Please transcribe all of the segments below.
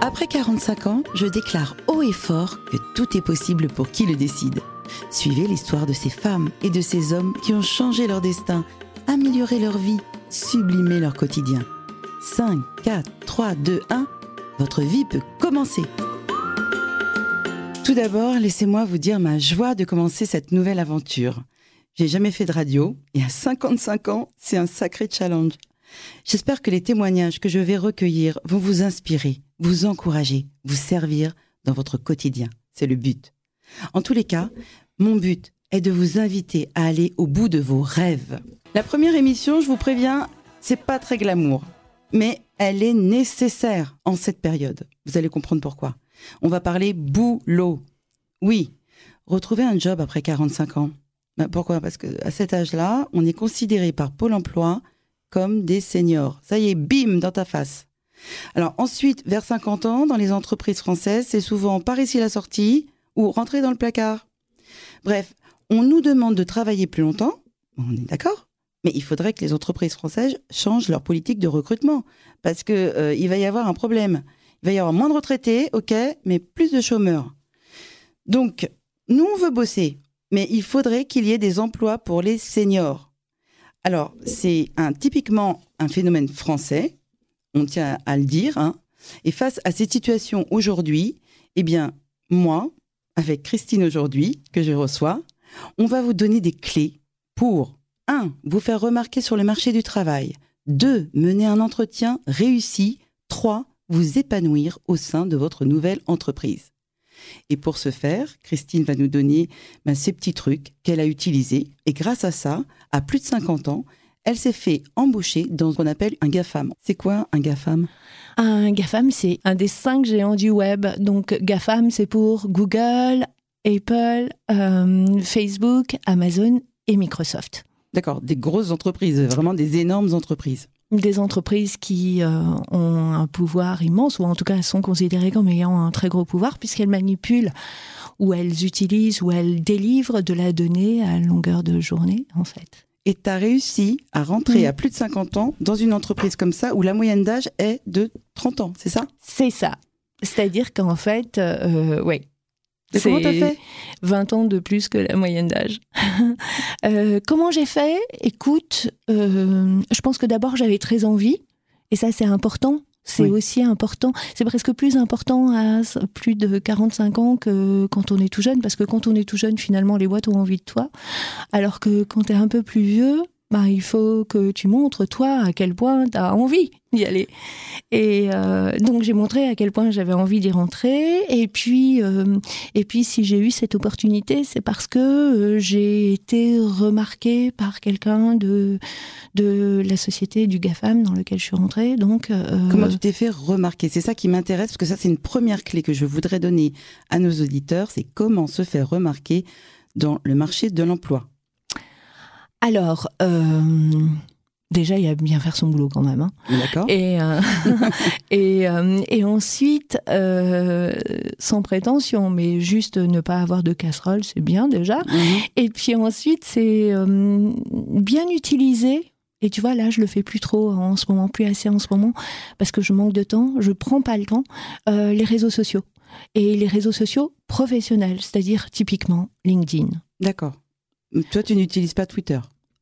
Après 45 ans, je déclare haut et fort que tout est possible pour qui le décide. Suivez l'histoire de ces femmes et de ces hommes qui ont changé leur destin, amélioré leur vie, sublimé leur quotidien. 5, 4, 3, 2, 1, votre vie peut commencer. Tout d'abord, laissez-moi vous dire ma joie de commencer cette nouvelle aventure. J'ai jamais fait de radio et à 55 ans, c'est un sacré challenge. J'espère que les témoignages que je vais recueillir vont vous inspirer, vous encourager, vous servir dans votre quotidien. C'est le but. En tous les cas, mon but est de vous inviter à aller au bout de vos rêves. La première émission, je vous préviens, c'est pas très glamour, mais elle est nécessaire en cette période. Vous allez comprendre pourquoi. On va parler boulot. Oui, retrouver un job après 45 ans. Ben, pourquoi? Parce qu'à cet âge-là, on est considéré par Pôle emploi comme des seniors. Ça y est, bim, dans ta face. Alors ensuite, vers 50 ans, dans les entreprises françaises, c'est souvent par ici la sortie ou rentrer dans le placard. Bref, on nous demande de travailler plus longtemps, on est d'accord, mais il faudrait que les entreprises françaises changent leur politique de recrutement parce que euh, va y avoir un problème. Il va y avoir moins de retraités, ok, mais plus de chômeurs. Donc, nous, on veut bosser, mais il faudrait qu'il y ait des emplois pour les seniors. Alors, c'est typiquement un phénomène français, on tient à le dire, hein. et face à cette situation aujourd'hui, eh bien, moi, avec Christine aujourd'hui, que je reçois, on va vous donner des clés pour 1. Vous faire remarquer sur le marché du travail. 2. Mener un entretien réussi. 3. Vous épanouir au sein de votre nouvelle entreprise. Et pour ce faire, Christine va nous donner ben, ces petits trucs qu'elle a utilisés. Et grâce à ça, à plus de 50 ans, elle s'est fait embaucher dans ce qu'on appelle un GAFAM. C'est quoi un GAFAM? Un GAFAM, c'est un des cinq géants du web. Donc GAFAM, c'est pour Google, Apple, euh, Facebook, Amazon et Microsoft. D'accord, des grosses entreprises, vraiment des énormes entreprises. Des entreprises qui euh, ont un pouvoir immense, ou en tout cas sont considérées comme ayant un très gros pouvoir, puisqu'elles manipulent, ou elles utilisent, ou elles délivrent de la donnée à longueur de journée, en fait. Et tu as réussi à rentrer à plus de 50 ans dans une entreprise comme ça, où la moyenne d'âge est de 30 ans, c'est ça? C'est ça. C'est-à-dire qu'en fait, euh, oui, comment t'as fait? 20 ans de plus que la moyenne d'âge. Euh, comment j'ai fait? Écoute, euh, je pense que d'abord j'avais très envie, et ça c'est important. C'est aussi important. C'est presque plus important à plus de 45 ans que quand on est tout jeune, parce que quand on est tout jeune, finalement, les boîtes ont envie de toi. Alors que quand tu es un peu plus vieux, bah, il faut que tu montres, toi, à quel point tu as envie d'y aller. Et euh, donc, j'ai montré à quel point j'avais envie d'y rentrer. Et puis, euh, et puis si j'ai eu cette opportunité, c'est parce que euh, j'ai été remarquée par quelqu'un de, de la société du GAFAM dans lequel je suis rentrée. Donc, Comment tu t'es fait remarquer? C'est ça qui m'intéresse, parce que ça, c'est une première clé que je voudrais donner à nos auditeurs, c'est comment se faire remarquer dans le marché de l'emploi. Alors, euh, déjà, il y a bien faire son boulot quand même. Hein. D'accord. Et, euh, euh, et, ensuite, sans prétention, mais juste ne pas avoir de casserole, c'est bien déjà. Mhm. Et puis ensuite, c'est bien utiliser et tu vois, là, je le fais plus trop en ce moment, plus assez en ce moment, parce que je manque de temps, je prends pas le temps. les réseaux sociaux. Et les réseaux sociaux professionnels, c'est-à-dire typiquement LinkedIn. D'accord. Toi, tu n'utilises pas Twitter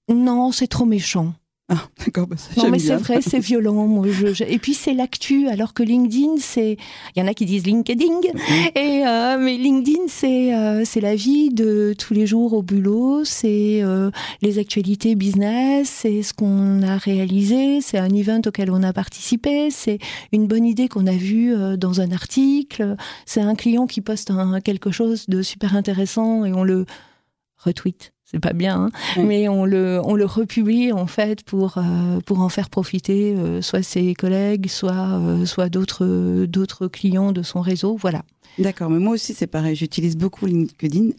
Non, c'est trop méchant. Ah, d'accord, bah Non, mais c'est vrai, c'est violent. Et puis c'est l'actu, alors que LinkedIn, c'est. Il y en a qui disent LinkedIn, mm-hmm. et, euh, mais LinkedIn, c'est euh, c'est la vie de tous les jours au boulot, c'est euh, les actualités business, c'est ce qu'on a réalisé, c'est un event auquel on a participé, c'est une bonne idée qu'on a vue dans un article, c'est un client qui poste quelque chose de super intéressant et on le retweet c'est pas bien, hein. mais on le, on le republie en fait pour, euh, pour en faire profiter euh, soit ses collègues, soit, euh, soit d'autres, d'autres clients de son réseau. Voilà. D'accord, mais moi aussi c'est pareil, j'utilise beaucoup LinkedIn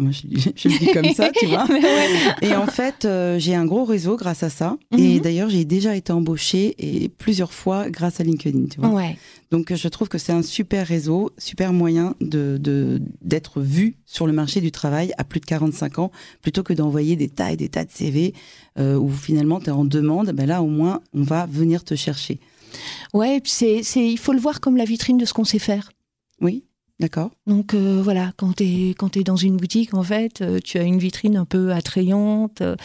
moi, je, le dis comme ça, tu vois. Et en fait, euh, j'ai un gros réseau grâce à ça. Et mhm. d'ailleurs, j'ai déjà été embauchée et plusieurs fois grâce à LinkedIn, tu vois. Donc, je trouve que c'est un super réseau, super moyen de d'être vu sur le marché du travail à plus de 45 ans, plutôt que d'envoyer des tas et des tas de CV euh, où finalement tu es en demande. Ben là, au moins, on va venir te chercher. Ouais, c'est, il faut le voir comme la vitrine de ce qu'on sait faire. Oui, d'accord. Donc euh, voilà, quand tu es, quand es dans une boutique, en fait, euh, tu as une vitrine un peu attrayante, euh,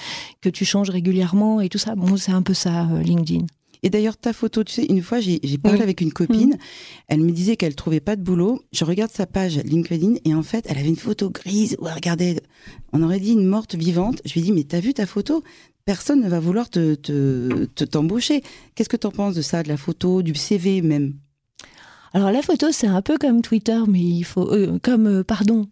que tu changes régulièrement et tout ça. Bon, c'est un peu ça, LinkedIn. Et d'ailleurs, ta photo, tu sais, une fois, j'ai parlé avec une copine, elle me disait qu'elle trouvait pas de boulot. Je regarde sa page LinkedIn et en fait, elle avait une photo grise où elle regardait, on aurait dit une morte vivante. Je lui ai dit, mais t'as vu ta photo? Personne ne va vouloir te t'embaucher. Te, Qu'est-ce que tu en penses de ça, de la photo, du CV même? Alors la photo c'est un peu comme Twitter, mais il faut euh, comme euh, pardon,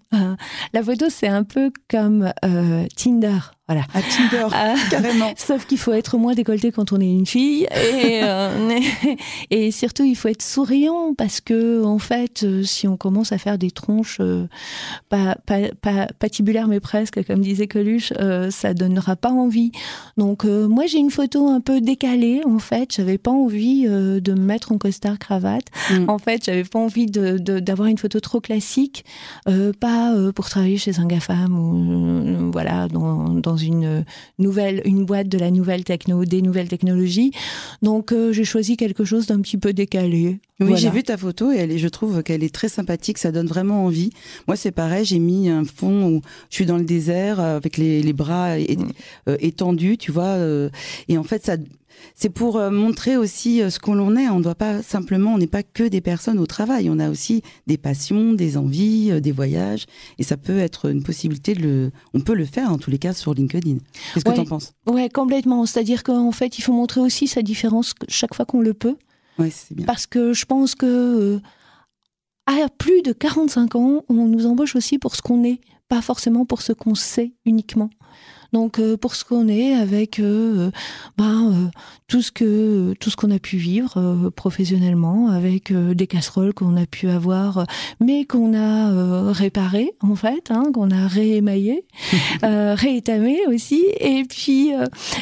la photo c'est un peu comme euh, Tinder. Voilà. À Tinder, carrément. Sauf qu'il faut être moins décolleté quand on est une fille. Et, euh, et surtout, il faut être souriant parce que, en fait, euh, si on commence à faire des tronches euh, pas, pas, pas, patibulaires, mais presque, comme disait Coluche, euh, ça donnera pas envie. Donc, euh, moi, j'ai une photo un peu décalée, en fait. J'avais pas envie de me mettre en costard cravate. Mm. En fait, j'avais pas envie d'avoir une photo trop classique. pas pour travailler chez un GAFAM ou, voilà, dans, dans une nouvelle, une boîte de la nouvelle techno, des nouvelles technologies. Donc j'ai choisi quelque chose d'un petit peu décalé. Oui, j'ai vu ta photo et elle est, je trouve qu'elle est très sympathique. Ça donne vraiment envie. Moi, c'est pareil. J'ai mis un fond où je suis dans le désert avec les, les bras mm. euh, étendus, tu vois. Euh, et en fait, ça, c'est pour euh, montrer aussi euh, ce qu'on l'on est. On ne doit pas simplement, on n'est pas que des personnes au travail. On a aussi des passions, des envies, euh, des voyages. Et ça peut être une possibilité de le, on peut le faire en tous les cas sur LinkedIn. Qu'est-ce que tu en penses? Ouais, complètement. C'est-à-dire qu'en fait, il faut montrer aussi sa différence chaque fois qu'on le peut. Ouais, c'est bien. Parce que je pense que à plus de 45 ans, on nous embauche aussi pour ce qu'on est, pas forcément pour ce qu'on sait uniquement. Donc euh, pour ce qu'on est, avec euh, ben, euh, tout ce que tout ce qu'on a pu vivre professionnellement, avec des casseroles qu'on a pu avoir, mais qu'on a réparé en fait, hein, qu'on a réémaillé, réétamé aussi. Et puis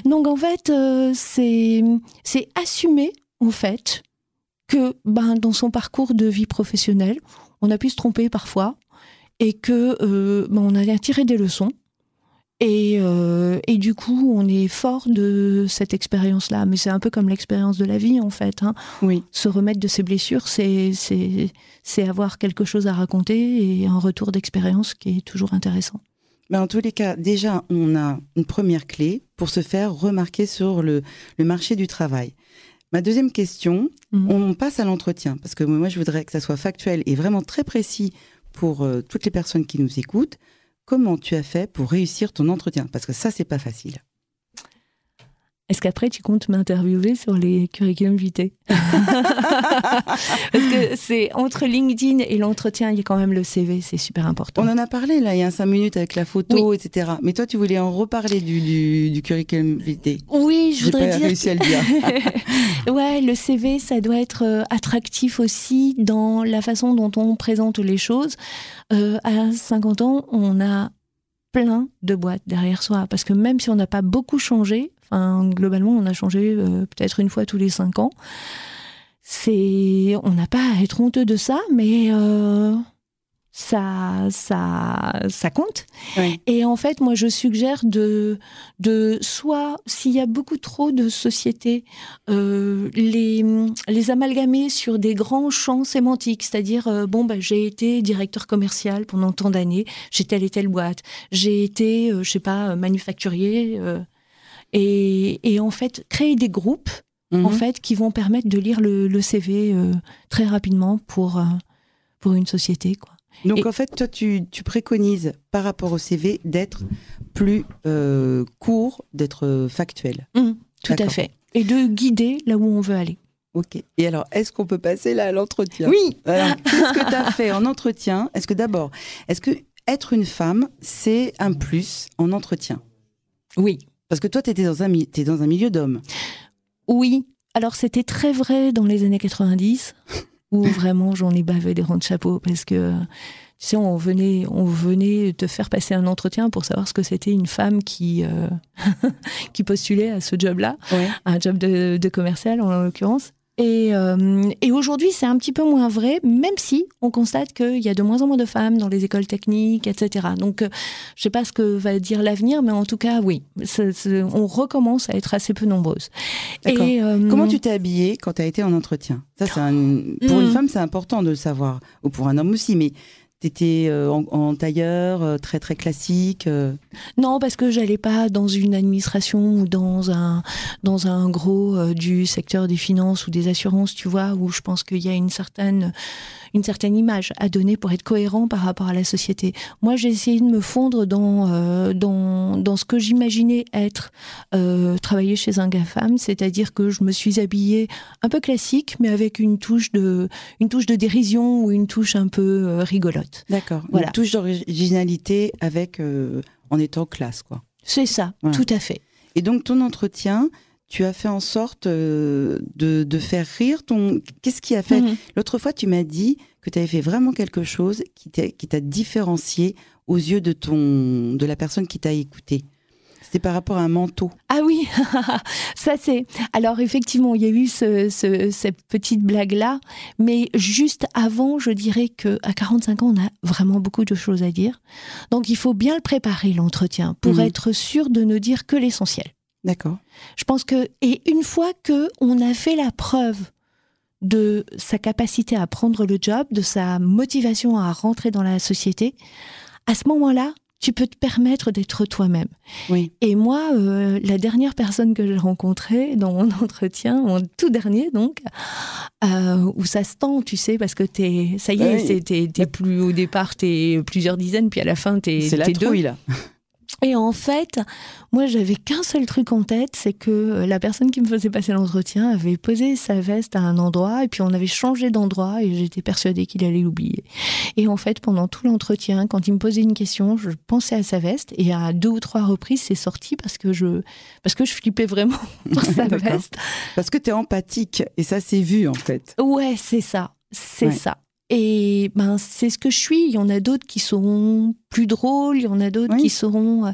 donc en fait c'est c'est assumer en fait que ben, dans son parcours de vie professionnelle, on a pu se tromper parfois et que ben, on a tiré des leçons et, euh, et, du coup, on est fort de cette expérience-là. Mais c'est un peu comme l'expérience de la vie, en fait. Hein. Oui. Se remettre de ses blessures, c'est avoir quelque chose à raconter et un retour d'expérience qui est toujours intéressant. Mais en tous les cas, déjà, on a une première clé pour se faire remarquer sur le, le marché du travail. Ma deuxième question, mmh. on passe à l'entretien, parce que moi, je voudrais que ça soit factuel et vraiment très précis pour euh, toutes les personnes qui nous écoutent comment tu as fait pour réussir ton entretien? Parce que ça, c'est pas facile. Est-ce qu'après, tu comptes m'interviewer sur les curriculum vitae? Parce que c'est entre LinkedIn et l'entretien, il y a quand même le CV, c'est super important. On en a parlé là, il y a cinq minutes avec la photo, etc. Mais toi, tu voulais en reparler du, du, curriculum vitae. Oui, je voudrais pas dire. réussi à le dire. ouais, le CV, ça doit être euh, attractif aussi dans la façon dont on présente les choses. Euh, à 50 ans, on a plein de boîtes derrière soi. Parce que même si on n'a pas beaucoup changé, globalement, on a changé euh, peut-être une fois tous les cinq ans. C'est, on n'a pas à être honteux de ça, mais euh, ça, ça, ça compte. Et en fait, moi, je suggère de, de soit, s'il y a beaucoup trop de sociétés, euh, les, les amalgamer sur des grands champs sémantiques, c'est-à-dire, bon, bah, j'ai été directeur commercial pendant tant d'années, j'ai telle et telle boîte, j'ai été, je sais pas, manufacturier. Et, en fait, créer des groupes en mhm. fait, qui vont permettre de lire le, CV euh, très rapidement pour, euh, pour une société. Quoi. Donc en fait, toi, tu, préconises par rapport au CV d'être plus euh, court, d'être factuel. Mmh, tout à fait. Et de guider là où on veut aller. Ok. Et alors, est-ce qu'on peut passer là à l'entretien? Oui. Qu'est-ce que tu as fait en entretien? Est-ce que d'abord, est-ce que être une femme, c'est un plus en entretien? Oui. Parce que toi, tu étais dans un, es dans un milieu d'hommes. Oui. Alors, c'était très vrai dans les années 90, où vraiment j'en ai bavé des rangs de chapeau, parce que tu sais, on venait, on venait te faire passer un entretien pour savoir ce que c'était une femme qui, euh, qui postulait à ce job-là, un job de, commercial en l'occurrence. Et, euh, et aujourd'hui, c'est un petit peu moins vrai, même si on constate qu'il y a de moins en moins de femmes dans les écoles techniques, etc. Donc, euh, je ne sais pas ce que va dire l'avenir, mais en tout cas, oui, on recommence à être assez peu nombreuses. Et, euh, Comment tu t'es habillée quand tu as été en entretien? Ça, pour une hmm. femme, c'est important de le savoir, ou pour un homme aussi, mais T'étais euh, en, tailleur, euh, très très classique euh. Non, parce que j'allais pas dans une administration ou dans un, dans un gros du secteur des finances ou des assurances, tu vois, où je pense qu'il y a une certaine une certaine image à donner pour être cohérent par rapport à la société. Moi, j'ai essayé de me fondre dans, euh, dans, dans, ce que j'imaginais être euh, travailler chez un GAFAM, c'est-à-dire que je me suis habillée un peu classique, mais avec une touche de, une touche de dérision ou une touche un peu euh, rigolote. D'accord. Voilà. Une touche d'originalité avec, en étant classe, quoi. C'est ça, tout à fait. Et donc, ton entretien, tu as fait en sorte euh, de, de, faire rire ton. Qu'est-ce qui a fait? Mhm. L'autre fois, tu m'as dit que tu avais fait vraiment quelque chose qui t'a différencié aux yeux de ton de la personne qui t'a écouté. C'était par rapport à un manteau. Ah oui, ça c'est. Alors effectivement, il y a eu ce, cette petite blague là, mais juste avant, je dirais que à 45 ans, on a vraiment beaucoup de choses à dire. Donc il faut bien le préparer l'entretien pour mhm. être sûr de ne dire que l'essentiel. D'accord. Je pense que, et une fois que on a fait la preuve de sa capacité à prendre le job, de sa motivation à rentrer dans la société, à ce moment-là, tu peux te permettre d'être toi-même. Oui. Et moi, euh, la dernière personne que j'ai rencontrée dans mon entretien, mon tout dernier donc, euh, où ça se tend, tu sais, parce que t'es, ça y est, t'es, plus au départ, t'es plusieurs dizaines, puis à la fin, t'es, c'est la deux. là. Et en fait, moi, j'avais qu'un seul truc en tête, c'est que euh, la personne qui me faisait passer l'entretien avait posé sa veste à un endroit, et puis on avait changé d'endroit, et j'étais persuadée qu'il allait l'oublier. Et en fait, pendant tout l'entretien, quand il me posait une question, je pensais à sa veste, et à deux ou trois reprises, c'est sorti parce que je, parce que je flippais vraiment pour sa veste. Parce que tu es empathique, et ça s'est vu, en fait. Ouais, c'est ça. C'est ça. Et ben, c'est ce que je suis. Il y en a d'autres qui seront plus drôles, il y en a d'autres qui seront. Euh,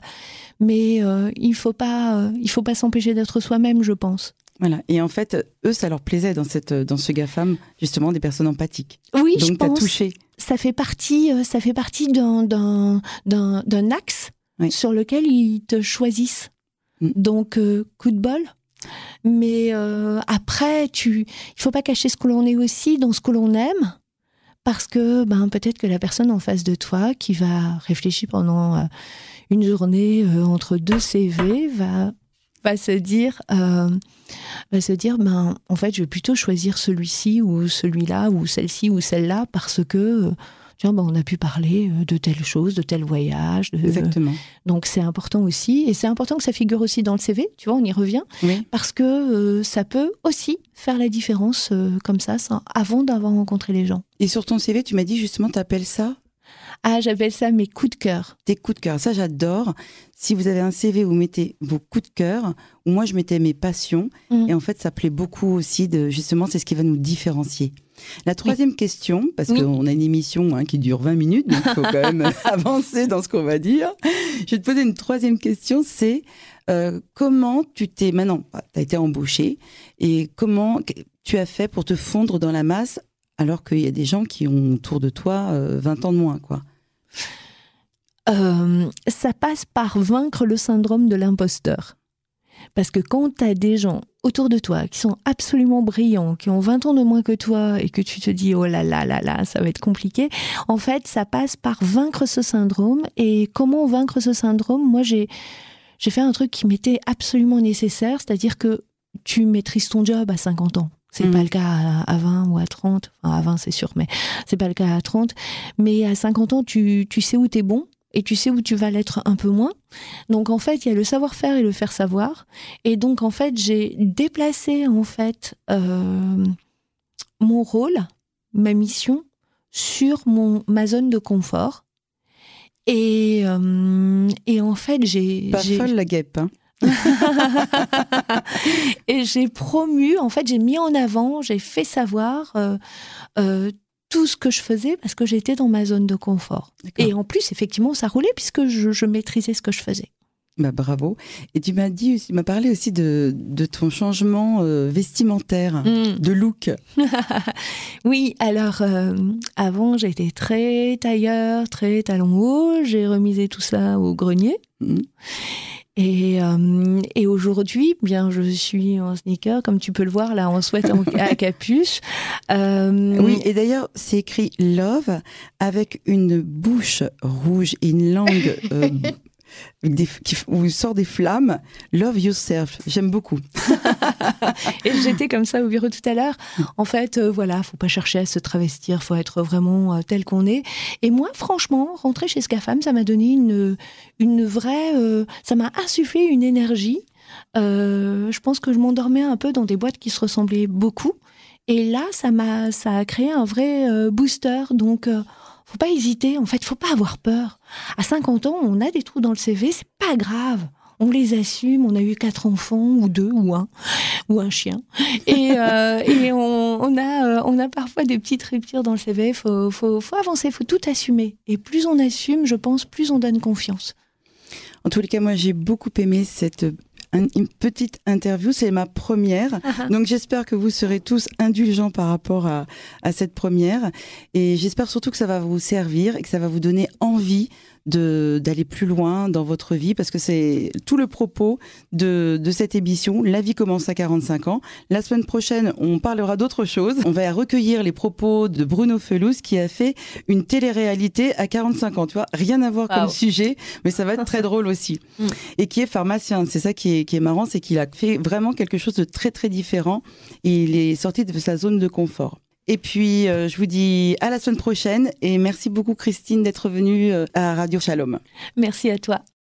mais euh, il faut pas, euh, il faut pas s'empêcher d'être soi-même, je pense. Voilà. Et en fait, eux, ça leur plaisait dans cette, dans ce GAFAM, justement, des personnes empathiques. Oui, Donc, je pense. touché. Ça fait partie, ça fait partie d'un, d'un, d'un, axe sur lequel ils te choisissent. Mm. Donc, coup de bol. Mais après, tu, il faut pas cacher ce que l'on est aussi dans ce que l'on aime parce que ben, peut-être que la personne en face de toi qui va réfléchir pendant euh, une journée euh, entre deux CV va, se dire, euh, va se dire ben, en fait, je vais plutôt choisir celui-ci ou celui-là ou celle-ci ou celle-là parce que tiens, ben, on a pu parler euh, de telle chose, de tel voyage. Exactement. Donc c'est important aussi, et c'est important que ça figure aussi dans le CV, tu vois, on y revient, parce que euh, ça peut aussi faire la différence euh, comme ça, avant d'avoir rencontré les gens. Et sur ton CV, tu m'as dit justement, tu appelles ça? Ah, j'appelle ça mes coups de cœur. Tes coups de cœur, ça j'adore. Si vous avez un CV vous mettez vos coups de cœur, ou moi je mettais mes passions, mm. et en fait ça plaît beaucoup aussi de justement c'est ce qui va nous différencier. La troisième question, parce qu'on a une émission hein, qui dure 20 minutes, donc il faut quand même avancer dans ce qu'on va dire. Je vais te poser une troisième question, c'est euh, comment tu t'es maintenant, bah, tu as été embauché, et comment tu as fait pour te fondre dans la masse alors qu'il y a des gens qui ont autour de toi 20 euh, ans de moins, quoi? Euh, Ça passe par vaincre le syndrome de l'imposteur. Parce que quand tu as des gens autour de toi qui sont absolument brillants, qui ont 20 ans de moins que toi et que tu te dis oh là là là là, ça va être compliqué, en fait, ça passe par vaincre ce syndrome. Et comment vaincre ce syndrome? Moi, j'ai j'ai fait un truc qui m'était absolument nécessaire, c'est-à-dire que tu maîtrises ton job à 50 ans. C'est mm. pas le cas à, 20 ou à 30. Enfin, à 20, c'est sûr, mais c'est pas le cas à 30. Mais à 50 ans, tu, tu sais où tu es bon et tu sais où tu vas l'être un peu moins. Donc en fait, il y a le savoir-faire et le faire savoir. Et donc en fait, j'ai déplacé en fait euh, mon rôle, ma mission sur mon ma zone de confort. Et, euh, et en fait, j'ai pas folle la guêpe. Hein. et j'ai promu, en fait, j'ai mis en avant, j'ai fait savoir euh, tout ce que je faisais parce que j'étais dans ma zone de confort. Et en plus, effectivement, ça roulait puisque je, maîtrisais ce que je faisais. Bah, bravo. Et tu m'as dit, tu m'as parlé aussi de, de ton changement euh, vestimentaire, mm. de look. oui, alors euh, avant j'étais très tailleur, très talon haut. J'ai remisé tout ça au grenier. Mm. Et, euh, et aujourd'hui, bien, je suis en sneaker, comme tu peux le voir là, en sweat à capuche. Oui, et d'ailleurs, c'est écrit Love avec une bouche rouge et une langue où sort des flammes. Love yourself. J'aime beaucoup. et j'étais comme ça au bureau tout à l'heure. En fait, euh, voilà, faut pas chercher à se travestir, faut être vraiment euh, tel qu'on est. Et moi, franchement, rentrer chez Scafam, ça m'a donné une, une vraie, euh, ça m'a insufflé une énergie. je pense que je m'endormais un peu dans des boîtes qui se ressemblaient beaucoup. Et là, ça m'a, ça a créé un vrai booster. Donc, faut pas hésiter. En fait, faut pas avoir peur. À 50 ans, on a des trous dans le CV, c'est pas grave. On les assume. On a eu quatre enfants ou deux ou un ou un chien. Et, euh, et on, a euh, on a parfois des petites ruptures dans le CV. Faut faut faut avancer. Faut tout assumer. Et plus on assume, je pense, plus on donne confiance. En tous les cas, moi, j'ai beaucoup aimé cette une petite interview. C'est ma première. Ah ah. Donc j'espère que vous serez tous indulgents par rapport à, à cette première. Et j'espère surtout que ça va vous servir et que ça va vous donner envie d'aller plus loin dans votre vie parce que c'est tout le propos de, de, cette émission. La vie commence à 45 ans. La semaine prochaine, on parlera d'autre chose. On va recueillir les propos de Bruno Felous qui a fait une télé-réalité à 45 ans. Tu vois, rien à voir comme sujet, mais ça va être très drôle aussi. Mm. Et qui est pharmacien. C'est ça qui est, qui est marrant, c'est qu'il a fait vraiment quelque chose de très très différent et il est sorti de sa zone de confort. Et puis, euh, je vous dis à la semaine prochaine et merci beaucoup Christine d'être venue euh, à Radio Shalom. Merci à toi.